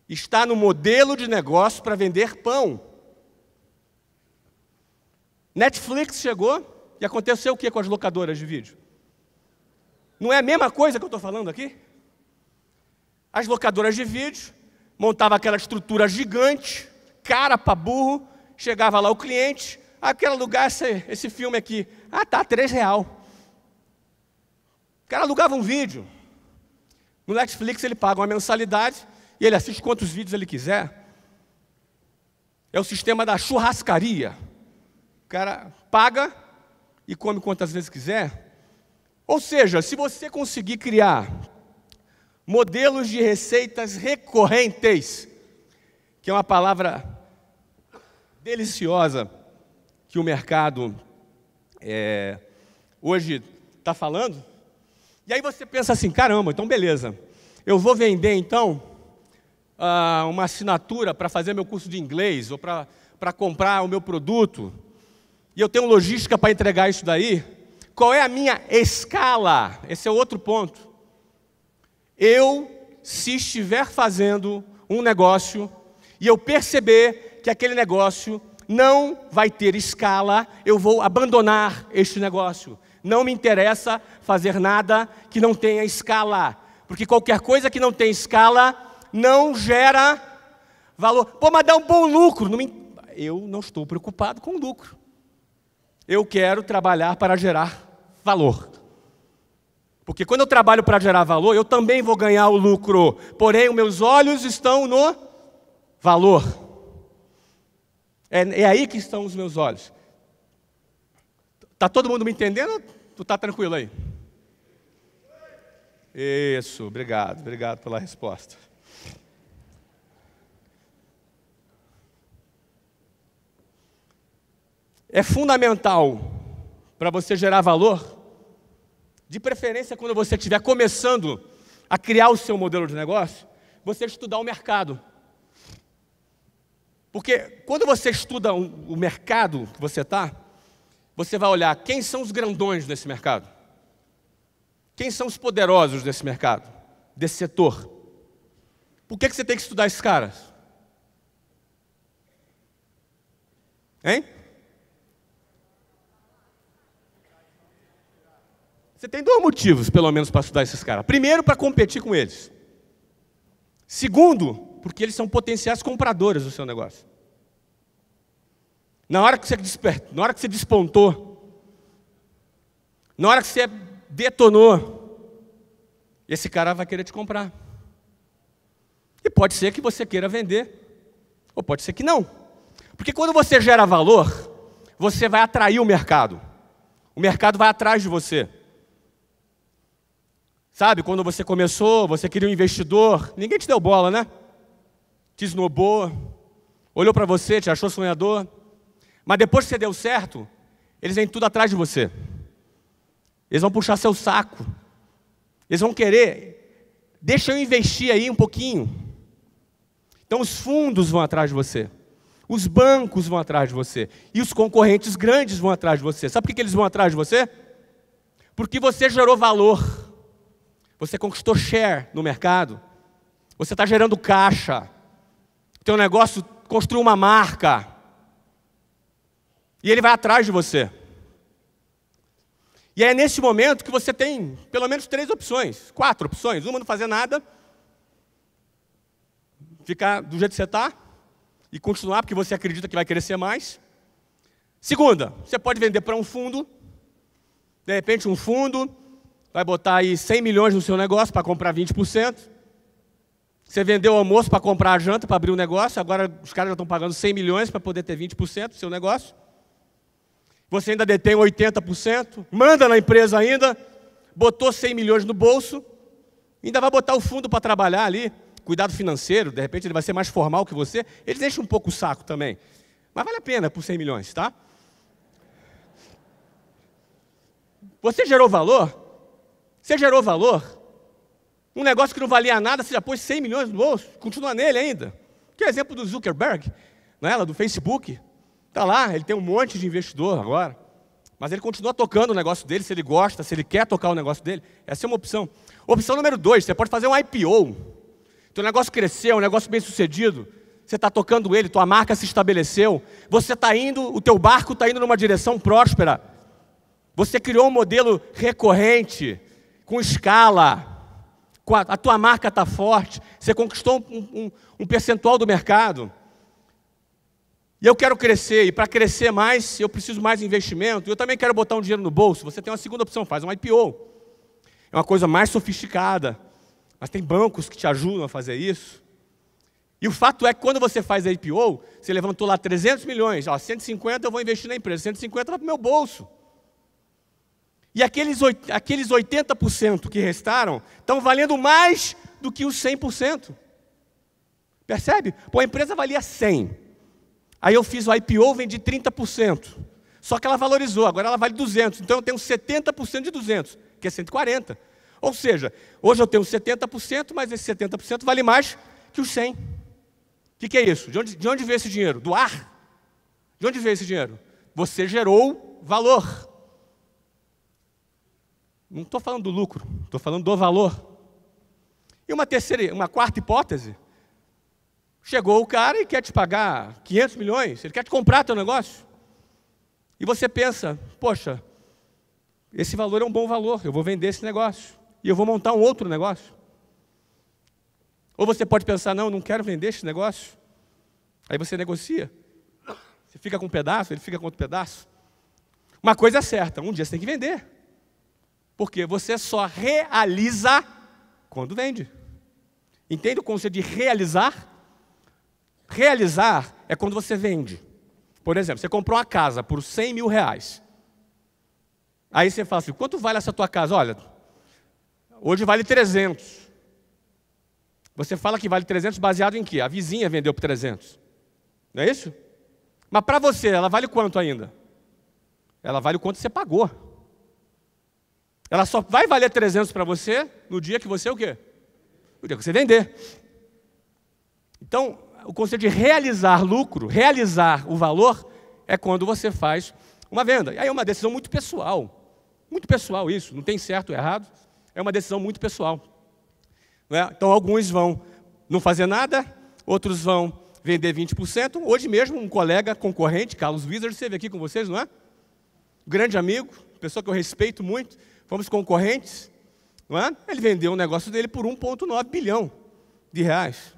[SPEAKER 2] está no modelo de negócio para vender pão. Netflix chegou e aconteceu o que com as locadoras de vídeo? Não é a mesma coisa que eu estou falando aqui? As locadoras de vídeo montavam aquela estrutura gigante, cara para burro, chegava lá o cliente, aquele lugar, esse, esse filme aqui, ah tá, três real. O cara alugava um vídeo. No Netflix ele paga uma mensalidade, e ele assiste quantos vídeos ele quiser. É o sistema da churrascaria. O cara paga e come quantas vezes quiser. Ou seja, se você conseguir criar modelos de receitas recorrentes, que é uma palavra deliciosa que o mercado é, hoje está falando, e aí você pensa assim: caramba, então beleza, eu vou vender então uh, uma assinatura para fazer meu curso de inglês ou para comprar o meu produto, e eu tenho logística para entregar isso daí, qual é a minha escala? Esse é outro ponto. Eu, se estiver fazendo um negócio e eu perceber que aquele negócio não vai ter escala, eu vou abandonar este negócio. Não me interessa fazer nada que não tenha escala, porque qualquer coisa que não tem escala não gera valor. Pô, mas dá um bom lucro. Não me... Eu não estou preocupado com lucro. Eu quero trabalhar para gerar valor. Porque quando eu trabalho para gerar valor, eu também vou ganhar o lucro. Porém, os meus olhos estão no valor. É, é aí que estão os meus olhos. Está todo mundo me entendendo? Tu está tranquilo aí? Isso, obrigado, obrigado pela resposta. é fundamental para você gerar valor, de preferência quando você estiver começando a criar o seu modelo de negócio, você estudar o mercado. Porque quando você estuda o mercado que você está, você vai olhar quem são os grandões desse mercado, quem são os poderosos desse mercado, desse setor. Por que, que você tem que estudar esses caras? Hein? Você tem dois motivos, pelo menos, para estudar esses caras. Primeiro, para competir com eles. Segundo, porque eles são potenciais compradores do seu negócio. Na hora que você despertou, na hora que você despontou, na hora que você detonou, esse cara vai querer te comprar. E pode ser que você queira vender, ou pode ser que não. Porque quando você gera valor, você vai atrair o mercado. O mercado vai atrás de você. Sabe, quando você começou, você queria um investidor, ninguém te deu bola, né? Te esnobou, olhou para você, te achou sonhador. Mas depois que você deu certo, eles vêm tudo atrás de você. Eles vão puxar seu saco. Eles vão querer, deixa eu investir aí um pouquinho. Então os fundos vão atrás de você. Os bancos vão atrás de você. E os concorrentes grandes vão atrás de você. Sabe por que eles vão atrás de você? Porque você gerou valor. Você conquistou share no mercado. Você está gerando caixa. Teu negócio construiu uma marca. E ele vai atrás de você. E é nesse momento que você tem pelo menos três opções, quatro opções. Uma, não fazer nada, ficar do jeito que você está e continuar porque você acredita que vai crescer mais. Segunda, você pode vender para um fundo, de repente um fundo vai botar aí 100 milhões no seu negócio para comprar 20%. Você vendeu o almoço para comprar a janta, para abrir o negócio, agora os caras já estão pagando 100 milhões para poder ter 20% do seu negócio. Você ainda detém 80%, manda na empresa ainda, botou 100 milhões no bolso, ainda vai botar o fundo para trabalhar ali, cuidado financeiro, de repente ele vai ser mais formal que você, eles enchem um pouco o saco também. Mas vale a pena por 100 milhões, tá? Você gerou valor? Você gerou valor? Um negócio que não valia nada, você já pôs 100 milhões no bolso, continua nele ainda. Que é exemplo do Zuckerberg, não é? do Facebook. Está lá, ele tem um monte de investidor agora. Mas ele continua tocando o negócio dele, se ele gosta, se ele quer tocar o negócio dele. Essa é uma opção. Opção número dois, você pode fazer um IPO. Teu negócio cresceu, um negócio bem sucedido. Você está tocando ele, tua marca se estabeleceu. Você está indo, o teu barco está indo numa direção próspera. Você criou um modelo recorrente com escala, a tua marca está forte, você conquistou um, um, um, percentual do mercado. E eu quero crescer, e para crescer mais, eu preciso mais investimento. Eu também quero botar um dinheiro no bolso. Você tem uma segunda opção, faz um IPO. É uma coisa mais sofisticada, mas tem bancos que te ajudam a fazer isso. E o fato é que quando você faz a IPO, você levantou lá 300 milhões, ó, 150 eu vou investir na empresa, 150 vai para o meu bolso. E aqueles, aqueles 80% que restaram estão valendo mais do que os 100%. Percebe? Pô, a empresa valia 100. Aí eu fiz o IPO, vendi 30%. Só que ela valorizou, agora ela vale 200. Então eu tenho 70% de 200, que é 140. Ou seja, hoje eu tenho 70%, mas esse 70% vale mais que os 100. O que, que, é isso? De onde, de onde veio esse dinheiro? Do ar? De onde veio esse dinheiro? Você gerou valor. Não estou falando do lucro, estou falando do valor. E uma terceira, uma quarta hipótese. Chegou o cara e quer te pagar 500 milhões, ele quer te comprar teu negócio. E você pensa, poxa, esse valor é um bom valor, eu vou vender esse negócio. E eu vou montar um outro negócio. Ou você pode pensar, não, não quero vender esse negócio. Aí você negocia. Você fica com um pedaço, ele fica com outro pedaço. Uma coisa é certa, um dia você tem que vender. Porque você só realiza quando vende. Entende o conceito de realizar? Realizar é quando você vende. Por exemplo, você comprou uma casa por 100 mil reais. Aí você fala assim: quanto vale essa tua casa? Olha, hoje vale 300. Você fala que vale 300 baseado em quê? A vizinha vendeu por 300. Não é isso? Mas para você, ela vale quanto ainda? Ela vale o quanto você pagou. Ela só vai valer 300 para você no dia que você o quê? No dia que você vender. Então, o conceito de realizar lucro, realizar o valor, é quando você faz uma venda. E aí é uma decisão muito pessoal. Muito pessoal isso, não tem certo ou errado. É uma decisão muito pessoal. É? Então, alguns vão não fazer nada, outros vão vender 20%. Hoje mesmo, um colega concorrente, Carlos Wizard, esteve aqui com vocês, não é? Grande amigo, pessoa que eu respeito muito, fomos concorrentes, não é? Ele vendeu um negócio dele por 1,9 bilhão de reais.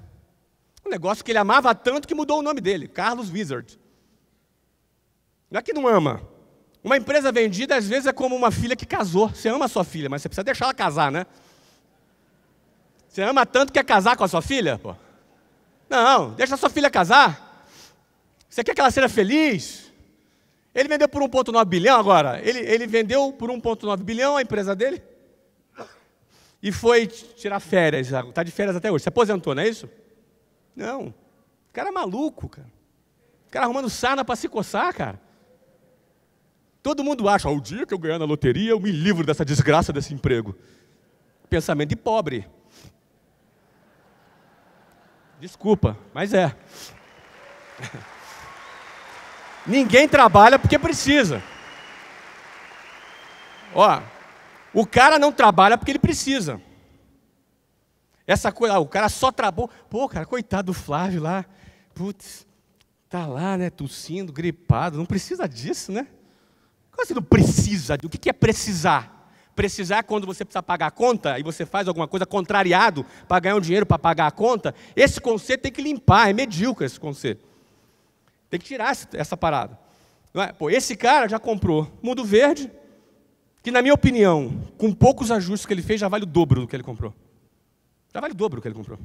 [SPEAKER 2] Um negócio que ele amava tanto que mudou o nome dele, Carlos Wizard. Não é que não ama. Uma empresa vendida, às vezes, é como uma filha que casou. Você ama a sua filha, mas você precisa deixar ela casar, né? Você ama tanto que quer casar com a sua filha? Pô. Não, deixa a sua filha casar. Você quer que ela seja feliz? Ele vendeu por 1,9 bilhão agora. Ele, ele vendeu por 1,9 bilhão a empresa dele. E foi tirar férias. Está de férias até hoje. Se aposentou, não é isso? Não. O cara é maluco, cara. O cara arrumando sarna para se coçar, cara. Todo mundo acha, o dia que eu ganhar na loteria, eu me livro dessa desgraça desse emprego. Pensamento de pobre. Desculpa, mas é. Ninguém trabalha porque precisa. Ó, o cara não trabalha porque ele precisa. Essa coisa, ah, o cara só trabalhou. Pô, cara, coitado do Flávio lá. Putz, tá lá, né, tossindo, gripado. Não precisa disso, né? Como você não precisa? O que é precisar? precisar quando você precisa pagar a conta e você faz alguma coisa contrariado para ganhar um dinheiro para pagar a conta, esse conceito tem que limpar, é medíocre esse conceito. Tem que tirar essa parada. É? Pô, esse cara já comprou Mundo Verde, que na minha opinião, com poucos ajustes que ele fez, já vale o dobro do que ele comprou. Já vale o dobro do que ele comprou.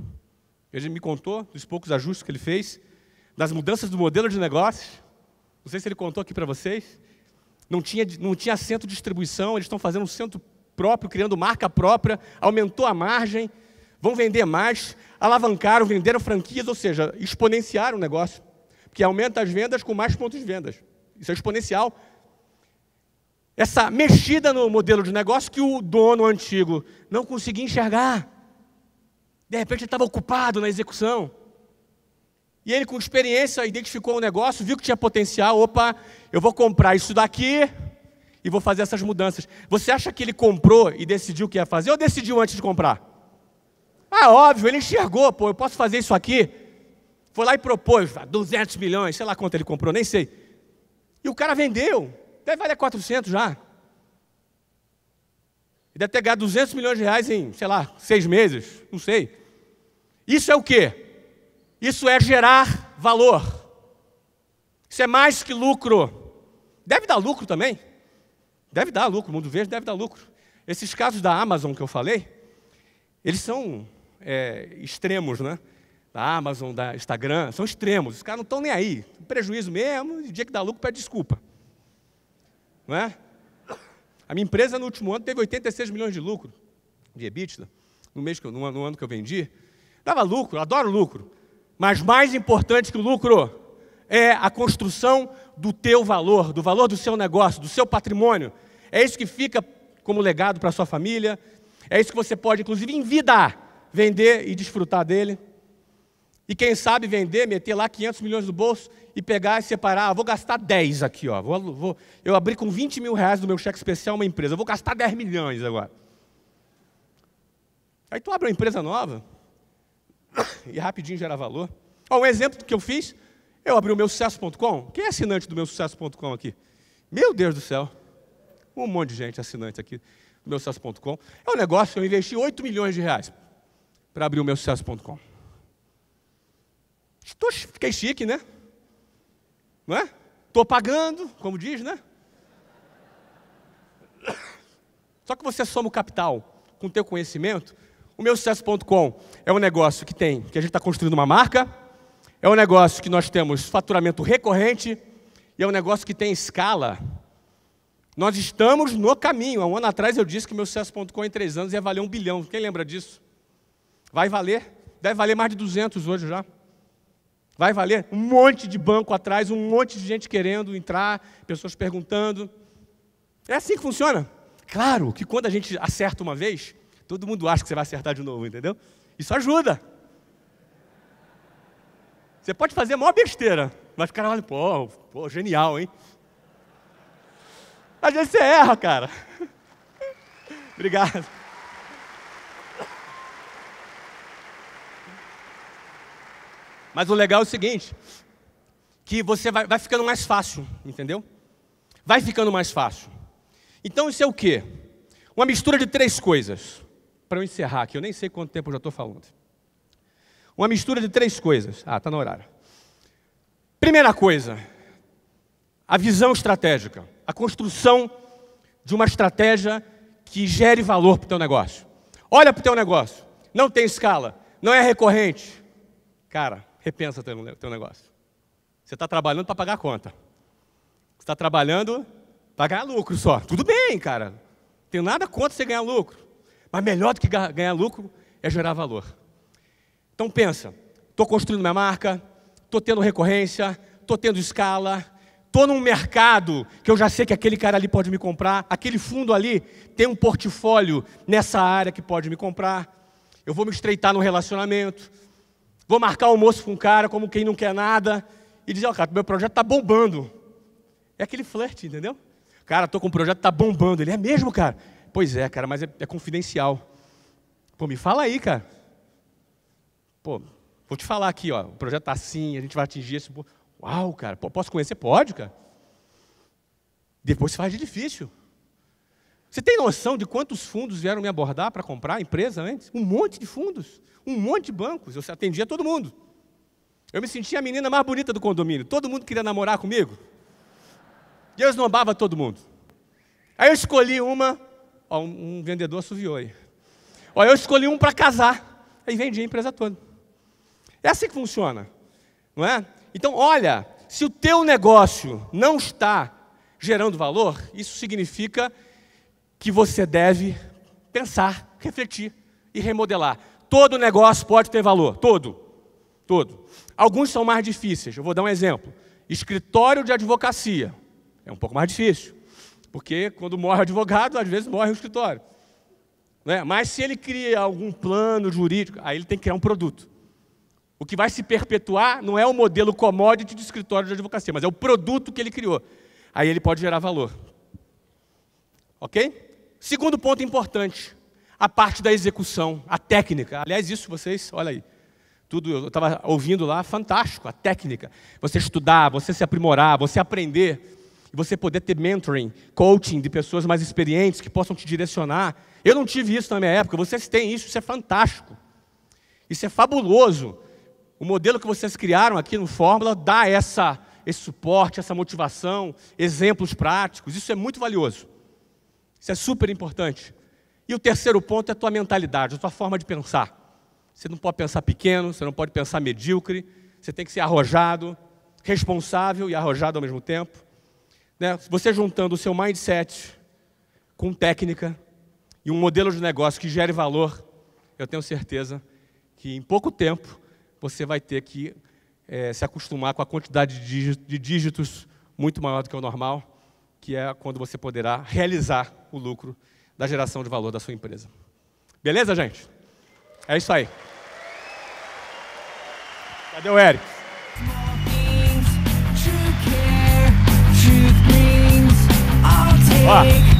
[SPEAKER 2] Ele me contou dos poucos ajustes que ele fez, das mudanças do modelo de negócio. Não sei se ele contou aqui para vocês não tinha, não tinha centro de distribuição, eles estão fazendo um centro próprio, criando marca própria, aumentou a margem, vão vender mais, alavancaram, venderam franquias, ou seja, exponenciaram o negócio, porque aumenta as vendas com mais pontos de vendas. Isso é exponencial. Essa mexida no modelo de negócio que o dono antigo não conseguia enxergar. De repente ele estava ocupado na execução. E ele, com experiência, identificou o negócio, viu que tinha potencial. Opa, eu vou comprar isso daqui e vou fazer essas mudanças. Você acha que ele comprou e decidiu o que ia fazer ou decidiu antes de comprar? Ah, óbvio, ele enxergou, pô, eu posso fazer isso aqui. Foi lá e propôs, 200 milhões, sei lá quanto ele comprou, nem sei. E o cara vendeu, deve valer 400 já. Ele deve ter ganhado 200 milhões de reais em, sei lá, seis meses, não sei. Isso é o quê? Isso é gerar valor. Isso é mais que lucro. Deve dar lucro também. Deve dar lucro, o mundo verde deve dar lucro. Esses casos da Amazon que eu falei, eles são é, extremos, né? Da Amazon, da Instagram, são extremos. Os caras não estão nem aí. Prejuízo mesmo, e dia que dá lucro, pede desculpa. Não é? A minha empresa no último ano teve 86 milhões de lucro, de EBITDA, no, mês que no, no ano que eu vendi. Dava lucro, adoro lucro. Mas mais importante que o lucro é a construção do teu valor, do valor do seu negócio, do seu patrimônio. É isso que fica como legado para a sua família. É isso que você pode, inclusive, em vida, vender e desfrutar dele. E quem sabe vender, meter lá 500 milhões no bolso e pegar e separar. Ah, vou gastar 10 aqui, ó. Vou, vou, eu abri com 20 mil reais no meu cheque especial uma empresa. Eu vou gastar 10 milhões agora. Aí tu abre uma empresa nova, e rapidinho gera valor. Ó, um exemplo do que eu fiz, eu abri o meu sucesso.com. Quem é assinante do meu sucesso.com aqui? Meu Deus do céu. Um monte de gente assinante aqui do meu sucesso.com. É um negócio que eu investi 8 milhões de reais para abrir o meu sucesso.com. Estou, fiquei chique, né? Não é? Estou pagando, como diz, né? Só que você soma o capital com o teu conhecimento, o meu sucesso.com é um negócio que tem, que a gente está construindo uma marca, é um negócio que nós temos faturamento recorrente e é um negócio que tem escala. Nós estamos no caminho. Há um ano atrás eu disse que meu sucesso.com em três anos ia valer um bilhão. Quem lembra disso? Vai valer. Deve valer mais de 200 hoje já. Vai valer. Um monte de banco atrás, um monte de gente querendo entrar, pessoas perguntando. É assim que funciona. Claro que quando a gente acerta uma vez, Todo mundo acha que você vai acertar de novo, entendeu? Isso ajuda. Você pode fazer a maior besteira, mas o cara olha, pô, pô, genial, hein? Às vezes você erra, cara. Obrigado. Mas o legal é o seguinte, que você vai, vai ficando mais fácil, entendeu? Vai ficando mais fácil. Então isso é o quê? Uma mistura de três coisas. Para eu encerrar aqui, eu nem sei quanto tempo eu já estou falando. Uma mistura de três coisas. Ah, está no horário. Primeira coisa, a visão estratégica, a construção de uma estratégia que gere valor para o teu negócio. Olha para o teu negócio, não tem escala, não é recorrente. Cara, repensa o teu, teu negócio. Você está trabalhando para pagar a conta. Você está trabalhando para ganhar lucro só. Tudo bem, cara. Tenho nada contra você ganhar lucro. Mas melhor do que ganhar lucro é gerar valor. Então pensa, estou construindo minha marca, estou tendo recorrência, estou tendo escala, estou num mercado que eu já sei que aquele cara ali pode me comprar, aquele fundo ali tem um portfólio nessa área que pode me comprar. Eu vou me estreitar no relacionamento, vou marcar almoço com um cara como quem não quer nada e dizer, ó, oh, cara, meu projeto está bombando. É aquele flerte, entendeu? Cara, estou com um projeto está bombando. Ele é mesmo, cara? Pois é, cara, mas é, é confidencial. Pô, me fala aí, cara. Pô, vou te falar aqui, ó. O projeto está assim, a gente vai atingir esse. Uau, cara, posso conhecer? Pode, cara. Depois se faz de difícil. Você tem noção de quantos fundos vieram me abordar para comprar a empresa antes? Um monte de fundos, um monte de bancos. Eu atendia todo mundo. Eu me sentia a menina mais bonita do condomínio. Todo mundo queria namorar comigo. E eu esnobava todo mundo. Aí eu escolhi uma, ó, um, um vendedor assoviou aí. Ó, eu escolhi um para casar. Aí vendi a empresa toda. É assim que funciona, não é? Então, olha, se o teu negócio não está gerando valor, isso significa que você deve pensar, refletir e remodelar. Todo negócio pode ter valor, todo, todo. Alguns são mais difíceis. Eu vou dar um exemplo. Escritório de advocacia é um pouco mais difícil, porque quando morre o advogado, às vezes morre o escritório. Né? Mas se ele cria algum plano jurídico, aí ele tem que criar um produto. O que vai se perpetuar não é o modelo commodity de escritório de advocacia, mas é o produto que ele criou. Aí ele pode gerar valor. Ok? Segundo ponto importante, a parte da execução, a técnica. Aliás, isso vocês, olha aí, tudo eu estava ouvindo lá, fantástico, a técnica. Você estudar, você se aprimorar, você aprender e você poder ter mentoring, coaching de pessoas mais experientes que possam te direcionar. Eu não tive isso na minha época, vocês têm isso, isso é fantástico. Isso é fabuloso. O modelo que vocês criaram aqui no Fórmula dá essa, esse suporte, essa motivação, exemplos práticos. Isso é muito valioso. Isso é super importante. E o terceiro ponto é a tua mentalidade, a tua forma de pensar. Você não pode pensar pequeno, você não pode pensar medíocre, você tem que ser arrojado, responsável e arrojado ao mesmo tempo. Né? Você juntando o seu mindset com técnica e um modelo de negócio que gere valor, eu tenho certeza que em pouco tempo você vai ter que é, se acostumar com a quantidade de dígitos muito maior do que o normal, que é quando você poderá realizar o lucro da geração de valor da sua empresa. Beleza, gente? É isso aí. Cadê o Eric? Ó.